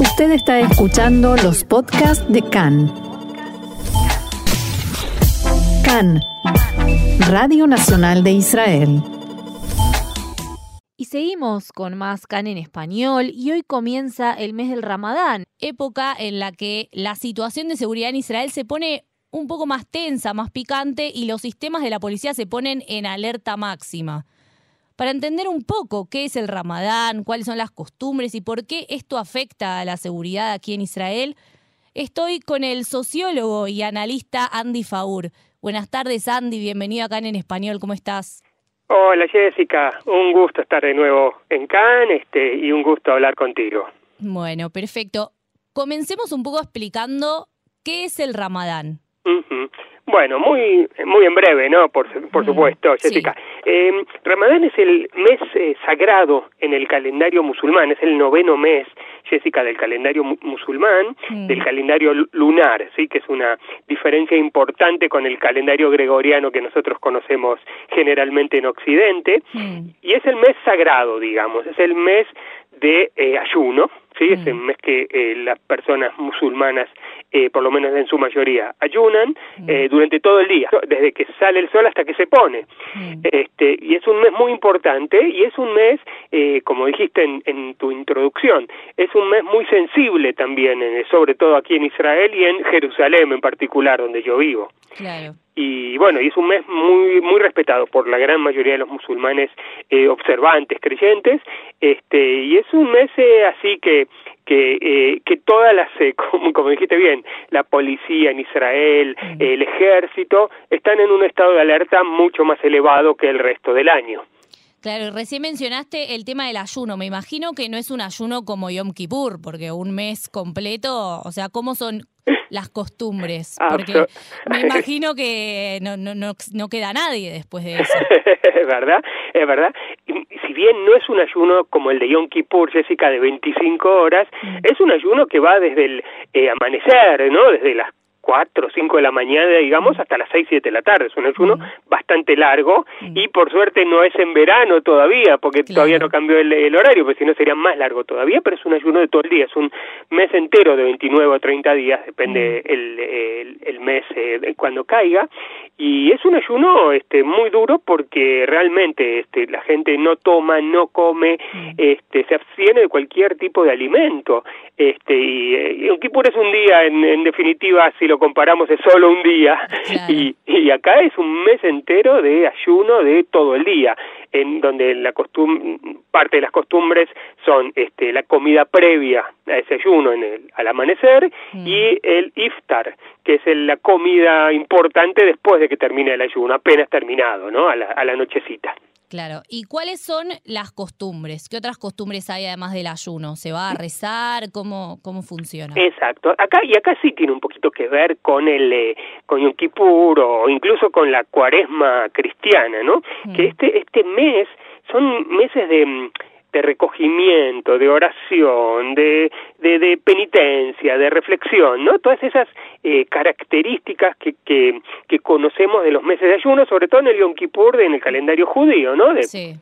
Usted está escuchando los podcasts de CAN. CAN, Radio Nacional de Israel. Y seguimos con más CAN en español y hoy comienza el mes del Ramadán, época en la que la situación de seguridad en Israel se pone un poco más tensa, más picante y los sistemas de la policía se ponen en alerta máxima. Para entender un poco qué es el Ramadán, cuáles son las costumbres y por qué esto afecta a la seguridad aquí en Israel, estoy con el sociólogo y analista Andy Faur. Buenas tardes Andy, bienvenido acá en Español, ¿cómo estás? Hola Jessica, un gusto estar de nuevo en Cannes este, y un gusto hablar contigo. Bueno, perfecto. Comencemos un poco explicando qué es el Ramadán. Bueno, muy muy en breve, ¿no? Por, por supuesto, Jessica. Eh, Ramadán es el mes eh, sagrado en el calendario musulmán, es el noveno mes, Jessica, del calendario musulmán, del calendario lunar, sí, que es una diferencia importante con el calendario gregoriano que nosotros conocemos generalmente en Occidente, y es el mes sagrado, digamos, es el mes de eh, ayuno, sí, es el mes que eh, las personas musulmanas eh, por lo menos en su mayoría, ayunan eh, durante todo el día, desde que sale el sol hasta que se pone. Este, y es un mes muy importante y es un mes, eh, como dijiste en, en, tu introducción, es un mes muy sensible también, sobre todo aquí en Israel y en Jerusalén en particular, donde yo vivo. Claro y bueno, y es un mes muy muy respetado por la gran mayoría de los musulmanes eh, observantes, creyentes, este y es un mes eh, así que que, eh, que todas las, eh, como, como, dijiste bien, la policía en Israel, el ejército, están en un estado de alerta mucho más elevado que el resto del año. Claro, recién mencionaste el tema del ayuno. Me imagino que no es un ayuno como Yom Kippur, porque un mes completo, o sea, ¿cómo son las costumbres? Porque me imagino que no, no, no, no queda nadie después de eso. es verdad, es verdad. Si bien no es un ayuno como el de Yom Kippur, Jessica, de 25 horas, es un ayuno que va desde el eh, amanecer, ¿no? Desde las cuatro o cinco de la mañana, digamos, hasta las seis, siete de la tarde. Es un ayuno bastante largo y por suerte no es en verano todavía, porque todavía no cambió el, horario, porque si no sería más largo todavía, pero es un ayuno de todo el día, es un mes entero de 29 o 30 días, depende el, el, mes eh, cuando caiga, y es un ayuno este, muy duro porque realmente este, la gente no toma, no come, este, se abstiene de cualquier tipo de alimento, este, y, y un Kipur es un día, en, en definitiva, si lo comparamos es solo un día. Y, y acá es un mes entero de ayuno de todo el día en donde la costum parte de las costumbres son este la comida previa a ese ayuno en el, al amanecer mm. y el iftar que es la comida importante después de que termine el ayuno apenas terminado no a la, a la nochecita Claro. ¿Y cuáles son las costumbres? ¿Qué otras costumbres hay además del ayuno? ¿Se va a rezar? ¿Cómo, cómo funciona? Exacto. Acá y acá sí tiene un poquito que ver con el eh, con Yom Kippur o incluso con la Cuaresma cristiana, ¿no? Mm. Que este este mes son meses de de recogimiento, de oración, de, de, penitencia, de reflexión, ¿no? Todas esas eh, características que, que, que, conocemos de los meses de ayuno, sobre todo en el Yom Kippur, en el calendario judío, ¿no? De, sí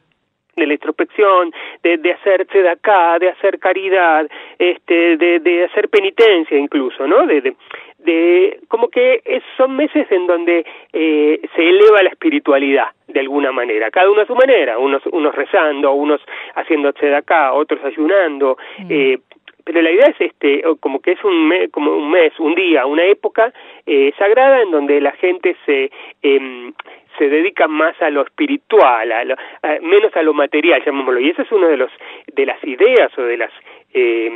de la introspección, de, de hacerse de acá, de hacer caridad, este, de, de hacer penitencia incluso, ¿no? De, de, de como que es, son meses en donde eh, se eleva la espiritualidad de alguna manera, cada uno a su manera, unos, unos rezando, unos haciendo de acá, otros ayunando, mm. eh, pero la idea es este como que es un mes, como un mes un día una época eh, sagrada en donde la gente se eh, se dedica más a lo espiritual, a lo, menos a lo material, llamémoslo. Y esa es una de los de las ideas o de las eh,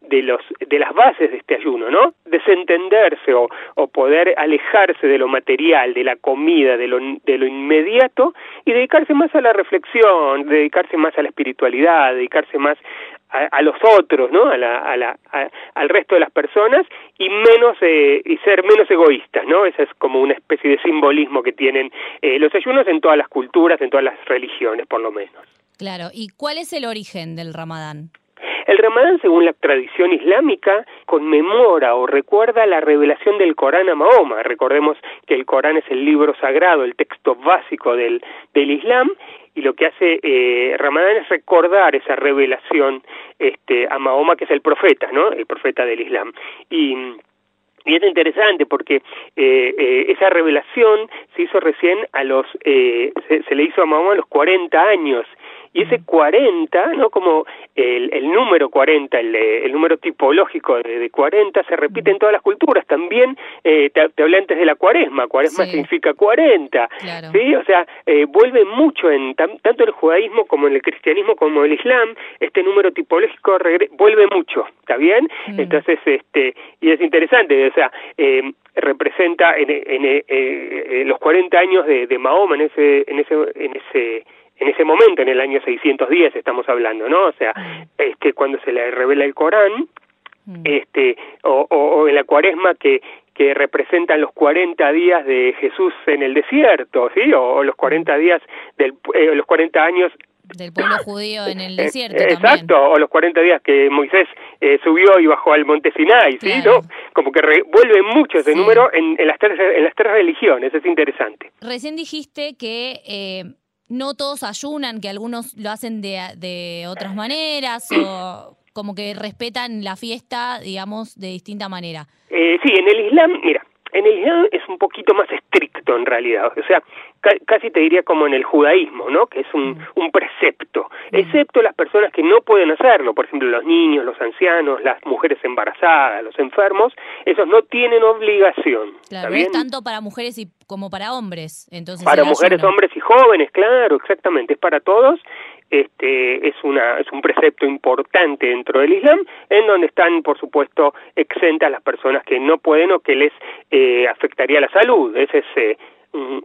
de los de las bases de este ayuno, ¿no? Desentenderse o, o poder alejarse de lo material, de la comida, de lo de lo inmediato y dedicarse más a la reflexión, dedicarse más a la espiritualidad, dedicarse más a, los otros, ¿no? A la, a la, al resto de las personas y menos eh, y ser menos egoístas, ¿no? Esa es como una especie de simbolismo que tienen eh, los ayunos en todas las culturas, en todas las religiones, por lo menos. Claro. ¿Y cuál es el origen del Ramadán? El Ramadán, según la tradición islámica, conmemora o recuerda la revelación del Corán a Mahoma. Recordemos que el Corán es el libro sagrado, el texto básico del, del Islam, y lo que hace eh, Ramadán es recordar esa revelación este, a Mahoma, que es el profeta, ¿no? El profeta del Islam. Y es interesante porque eh, eh, esa revelación se hizo recién a los, eh, se, se, le hizo a Mahoma a los 40 años y ese 40, ¿no? Como el, el número 40, el, el número tipológico de, de, 40 se repite en todas las culturas. También eh, te, te, hablé antes de la cuaresma, cuaresma sí. significa 40, claro. ¿sí? O sea, eh, vuelve mucho en tanto en el judaísmo como en el cristianismo como en el islam, este número tipológico vuelve mucho, ¿está bien? Mm. Entonces, este, y es interesante, o sea, eh, representa en, en, en, en, los 40 años de, de Mahoma en ese en ese en ese en ese momento, en el año 610 estamos hablando, ¿no? O sea, este, cuando se le revela el Corán, este, o, o, o en la cuaresma que, que representan los 40 días de Jesús en el desierto, ¿sí? O, o los 40 días del, eh, los 40 años del pueblo judío en el Eh, desierto Exacto, también. o los 40 días que Moisés eh, subió y bajó al monte Sinai, ¿sí? Claro. ¿No? Como que re, vuelve mucho ese Sí. número en, en, las tres, en las tres religiones, es interesante. Recién dijiste que eh, no todos ayunan, que algunos lo hacen de, de otras maneras o como que respetan la fiesta, digamos, de distinta manera. Eh, sí, en el Islam, mira, en el Islam es un poquito más estricto en realidad, o sea, ca casi te diría como en el judaísmo, ¿no? Que es un, un precepto, excepto las personas que no pueden hacerlo, por ejemplo, los niños, los ancianos, las mujeres embarazadas, los enfermos, esos no tienen obligación. Claro, ¿está bien? es tanto para mujeres y como para hombres, entonces. Para mujeres, ayuno. hombres jóvenes, claro, exactamente, es para todos. Este es una es un precepto importante dentro del Islam, en donde están, por supuesto, exentas las personas que no pueden o que les eh, afectaría la salud. Esa es eh,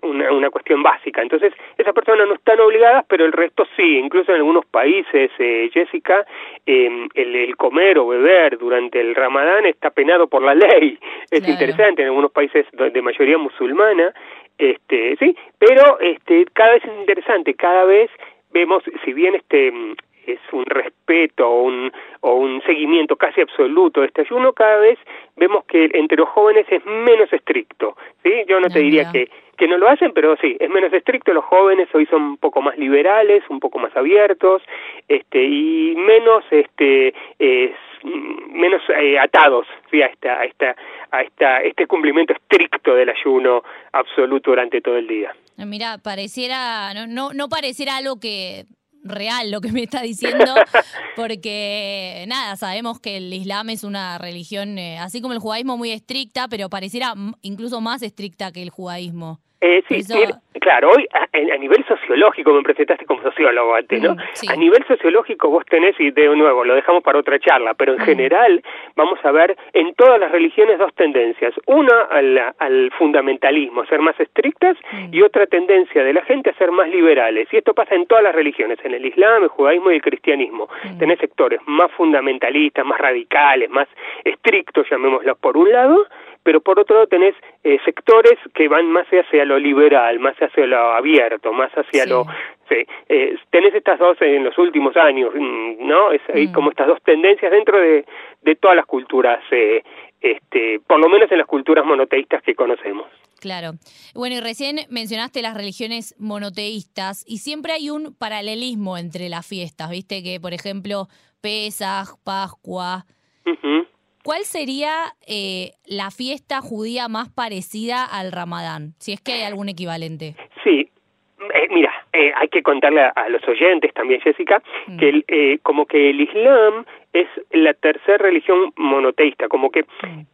una, una, cuestión básica. Entonces, esas personas no están obligadas, pero el resto sí. Incluso en algunos países, eh, Jessica, eh, el, el, comer o beber durante el Ramadán está penado por la ley. Es claro. interesante, en algunos países de mayoría musulmana, este, sí, pero este, cada vez es interesante, cada vez vemos, si bien este es un respeto o un, o un seguimiento casi absoluto de este ayuno, cada vez vemos que entre los jóvenes es menos estricto, ¿sí? Yo no, te diría que, que no lo hacen, pero sí, es menos estricto, los jóvenes hoy son un poco más liberales, un poco más abiertos, este, y menos, este, eh, menos eh, atados, ¿sí? A esta, a esta, a esta, este cumplimiento estricto del ayuno absoluto durante todo el día. Mira, pareciera, no, no, no pareciera algo que real lo que me está diciendo, porque nada, sabemos que el Islam es una religión, eh, así como el judaísmo, muy estricta, pero pareciera incluso más estricta que el judaísmo. Eh, sí, Eso... mira, claro, hoy a, a, nivel sociológico me presentaste como sociólogo antes, ¿no? Mm, sí. A nivel sociológico vos tenés, y de nuevo, lo dejamos para otra charla, pero en mm. general vamos a ver en todas las religiones dos tendencias. Una al, al fundamentalismo, ser más estrictas, mm. y otra tendencia de la gente a ser más liberales. Y esto pasa en todas las religiones, en el Islam, el judaísmo y el cristianismo. Tenés sectores más fundamentalistas, más radicales, más estrictos, llamémoslos por un lado, pero por otro lado tenés eh, sectores que van más hacia lo liberal, más hacia lo abierto, más hacia sí. lo... Sí, eh, tenés estas dos en los últimos años, ¿no? Es, hay mm. como estas dos tendencias dentro de, de todas las culturas, eh, este, por lo menos en las culturas monoteístas que conocemos. Claro. Bueno, y recién mencionaste las religiones monoteístas y siempre hay un paralelismo entre las fiestas, ¿viste? Que, por ejemplo, Pesaj, Pascua... Uh -huh. ¿Cuál sería eh, la fiesta judía más parecida al Ramadán? Si es que hay algún equivalente. Sí, eh, mira, eh, hay que contarle a, a, los oyentes también, Jessica, mm. que el, eh, como que el Islam es la tercera religión monoteísta, como que mm.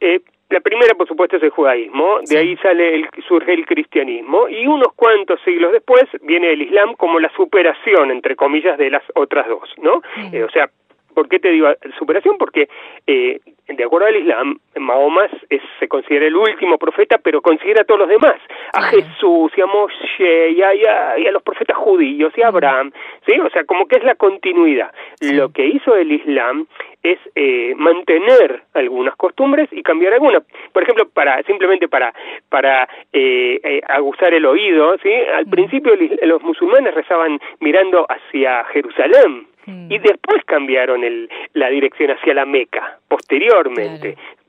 la primera, por supuesto, es el judaísmo, de ahí sale el, surge el cristianismo, y unos cuantos siglos después viene el Islam como la superación, entre comillas, de las otras dos, ¿no? Mm. o sea, ¿Por qué te digo superación? Porque, eh, de acuerdo al Islam, Mahoma es, se considera el último profeta, pero considera a todos los demás. A Jesús, y a Moshe, y a, y, a, y a, los profetas judíos, y a Abraham. ¿sí? O sea, como que es la continuidad. Sí. Lo que hizo el Islam es eh, mantener algunas costumbres y cambiar algunas. Por ejemplo, para simplemente para para eh, eh, aguzar el oído, ¿sí? Al principio los musulmanes rezaban mirando hacia Jerusalén, Mm. y después cambiaron el, la dirección hacia la Meca,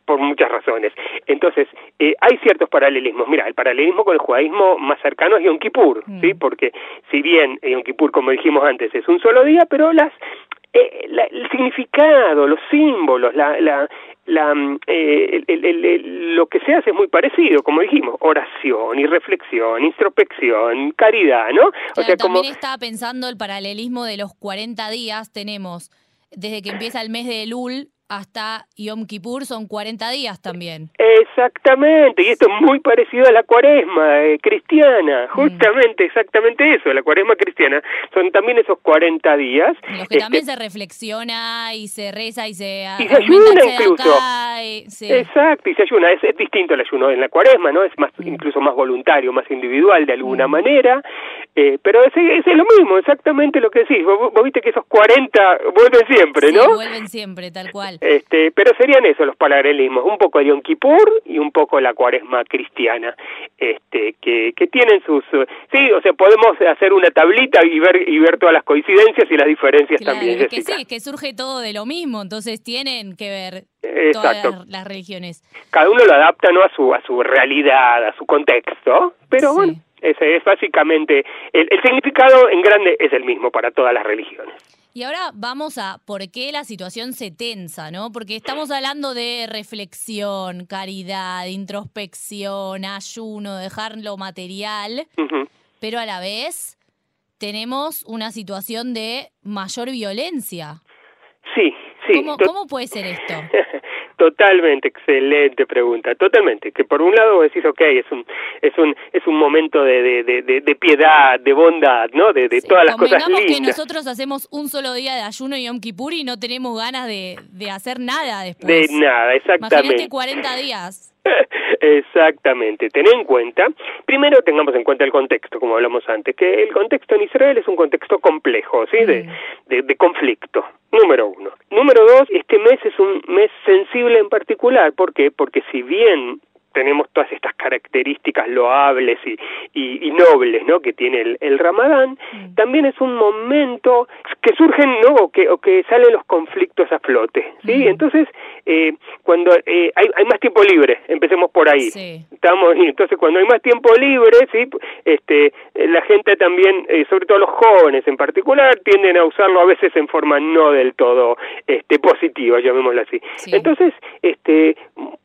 por muchas razones. Entonces, eh, hay ciertos paralelismos. Mira, el paralelismo con el judaísmo más cercano es Yom Kippur, Mm. ¿sí? Porque si bien Yom Kippur, como dijimos antes, es un solo día, pero las eh, la- el significado, los símbolos, la, la, la, mm, eh, el- el- el- lo que se hace es muy parecido, como dijimos, oración y reflexión, introspección, caridad, ¿no? Claro, también estaba pensando el paralelismo de los 40 días. Tenemos desde que empieza el mes de Elul hasta Yom Kippur, son 40 días también. Exactamente, y esto es muy parecido a la cuaresma eh, Mm. cristiana, justamente, exactamente eso, la cuaresma cristiana, son también esos 40 días. En los que este, también se reflexiona y se reza y se, Y se ayuna incluso. y- sí. Exacto, y se ayuna, es, es distinto el ayuno en la cuaresma, ¿no? Es más, Mm. incluso más voluntario, más individual de alguna Mm. manera, eh, pero es, es lo mismo, exactamente lo que decís, vos, vos viste que esos 40 vuelven siempre, Sí, ¿no? vuelven siempre, tal cual. Este, pero serían eso los paralelismos, un poco de Yom Kippur y un poco la cuaresma cristiana, este, que, que tienen sus, eh, sí, o sea, podemos hacer una tablita y ver y ver todas las coincidencias y las diferencias Claro, también, es que Jessica. sí, que surge todo de lo mismo, entonces tienen que ver Exacto. todas las, las religiones. Cada uno lo adapta no a su a su realidad, a su contexto, pero Sí. bueno, ese es básicamente el, el significado en grande es el mismo para todas las religiones. Y ahora vamos a por qué la situación se tensa, ¿no? Porque estamos hablando de reflexión, caridad, introspección, ayuno, dejar lo material, pero a la vez tenemos una situación de mayor violencia. Sí, sí. ¿Cómo, cómo puede ser esto? Totalmente, excelente pregunta. Totalmente. Que por un lado decís, ok, es un es un es un momento de de, de, de- de piedad, de bondad, ¿no? De, de Sí, todas las cosas convengamos que lindas. nosotros hacemos un solo día de ayuno y Yom Kippur y no tenemos ganas de, de hacer nada De después. nada, Imagínate exactamente. 40 días. Exactamente. Ten en cuenta, primero tengamos en cuenta el contexto, como hablamos antes, que el contexto en Israel es un contexto complejo, ¿sí? De, Mm. de, de conflicto. Número uno. Número dos, este mes es un mes sensible en particular. ¿Por qué? Porque si bien tenemos todas estas características loables y, y, y nobles ¿no? que tiene el, el Ramadán, Mm. también es un momento que surgen ¿no? o, que, o que salen los conflictos a flote. ¿sí? Mm. Entonces, eh, cuando eh, hay, hay más tiempo libre, empecemos por ahí. Sí. Estamos, entonces cuando hay más tiempo libre, sí, este, eh, la gente también, eh, sobre todo los jóvenes en particular, tienden a usarlo a veces en forma no del todo este, positiva, llamémoslo así. Sí. Entonces, este,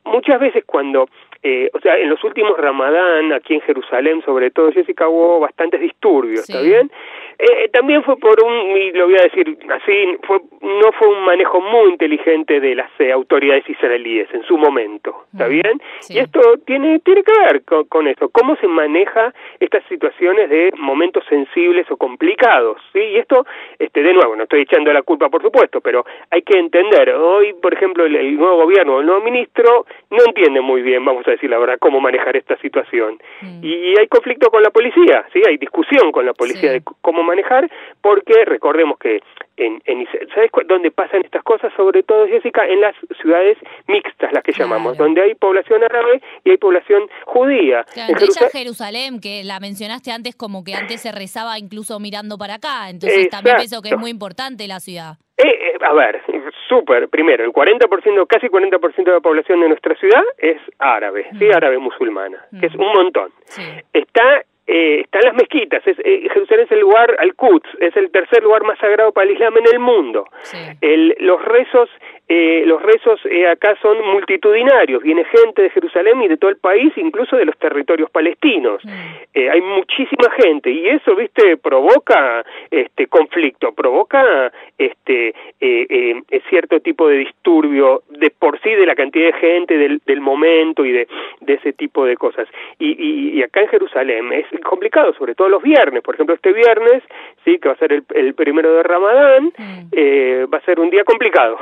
muchas veces cuando eh, o sea, en los últimos Ramadán, aquí en Jerusalén, sobre todo, Jessica, hubo bastantes disturbios, ¿está bien? Eh, también fue por un, y lo voy a decir así, fue, no fue un manejo muy inteligente de las eh, autoridades israelíes en su momento, ¿está bien? sí. Y esto tiene, tiene que ver con, con eso, cómo se maneja estas situaciones de momentos sensibles o complicados, ¿sí? Y esto, este, de nuevo, no estoy echando la culpa, por supuesto, pero hay que entender, hoy, por ejemplo, el, el nuevo gobierno, el nuevo ministro, no entiende muy bien, vamos a decir la verdad, cómo manejar esta situación. Mm. Y hay conflicto con la policía, ¿sí? Hay discusión con la policía Sí. de c- cómo manejar, porque recordemos que en, en ¿sabes dónde pasan estas cosas? Sobre todo, Jessica, en las ciudades mixtas, las que Claro. llamamos, donde hay población árabe y hay población judía. Claro, En Jerusal- Jerusalén, que la mencionaste antes como que antes se rezaba incluso mirando para acá, entonces también pienso que es muy importante la ciudad. Eh, eh, a ver, súper, primero, el 40%, casi 40% de la población de nuestra ciudad es árabe, ¿sí? Mm. Árabe musulmana, que es Mm. un montón. Sí. está eh, están las mezquitas. Es, eh, Jerusalén es el lugar, al Quds, es el tercer lugar más sagrado para el Islam en el mundo. Sí. El, los rezos, eh, los rezos eh, acá son multitudinarios. Viene gente de Jerusalén y de todo el país, incluso de los territorios palestinos. Mm. Eh, hay muchísima gente y eso, viste, provoca este conflicto, provoca este eh, eh, cierto tipo de disturbio de por sí de la cantidad de gente, del, del momento y de, de ese tipo de cosas. Y, y, y acá en Jerusalén es complicado, sobre todo los viernes. Por ejemplo, este viernes, sí, que va a ser el, el primero de Ramadán, Mm. eh, va a ser un día complicado.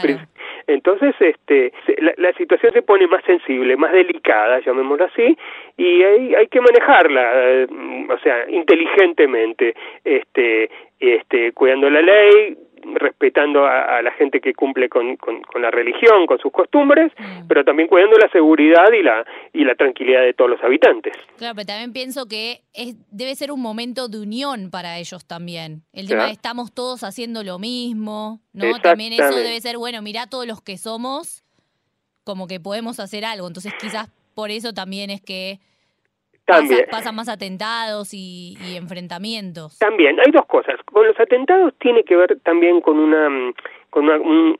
Claro. Entonces, este, la, la situación se pone más sensible, más delicada, llamémoslo así, y hay, hay que manejarla, eh, o sea, inteligentemente, este, este, cuidando la ley, respetando a, la gente que cumple con, con, la religión, con sus costumbres, mm. pero también cuidando la seguridad y la, y la tranquilidad de todos los habitantes. Claro, pero también pienso que es, debe ser un momento de unión para ellos también. El tema de estamos todos haciendo lo mismo, ¿no? También eso debe ser, bueno, mirá todos los que somos, como que podemos hacer algo. Entonces quizás por eso también es que también. Pasan, más atentados y, enfrentamientos. También, hay dos cosas. Con los atentados tiene que ver también con una... Mm, con una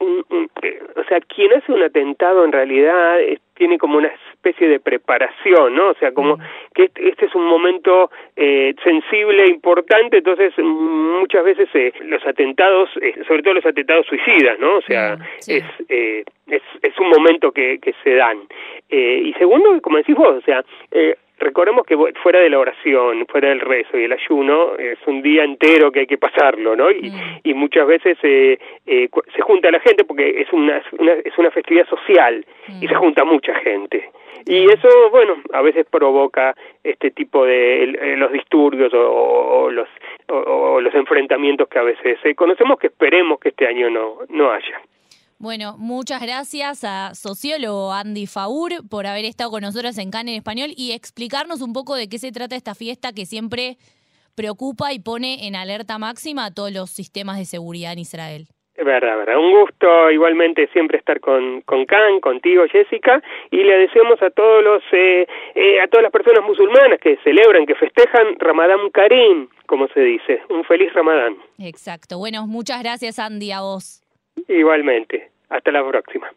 eh, o sea, quien hace un atentado en realidad tiene como una especie de preparación, ¿no? O sea, como mm. que este, este, es un momento eh, sensible, importante, entonces muchas veces eh, los atentados, sobre todo los atentados suicidas, ¿no? O sea, mm, es, es, es un momento que, que se dan. y segundo, como decís vos, o sea, recordemos que fuera de la oración, fuera del rezo y el ayuno, es un día entero que hay que pasarlo, ¿no? Y, mm. muchas veces eh, eh, se junta la gente porque es una, es una festividad social y se mm. junta mucha gente. Y eso, bueno, a veces provoca este tipo de eh, los disturbios o, los o, los enfrentamientos que a veces conocemos que esperemos que este año no no haya. Bueno, muchas gracias a sociólogo Andy Faur por haber estado con nosotros en CAN en español y explicarnos un poco de qué se trata esta fiesta que siempre preocupa y pone en alerta máxima a todos los sistemas de seguridad en Israel. Es verdad, verdad. Un gusto igualmente siempre estar con, con Can, contigo Jessica, y le deseamos a todos los, eh, eh, a todas las personas musulmanas que celebran, que festejan Ramadán Karim, como se dice. Un feliz Ramadán. Exacto. Bueno, muchas gracias Andy, a vos. Igualmente. Hasta la próxima.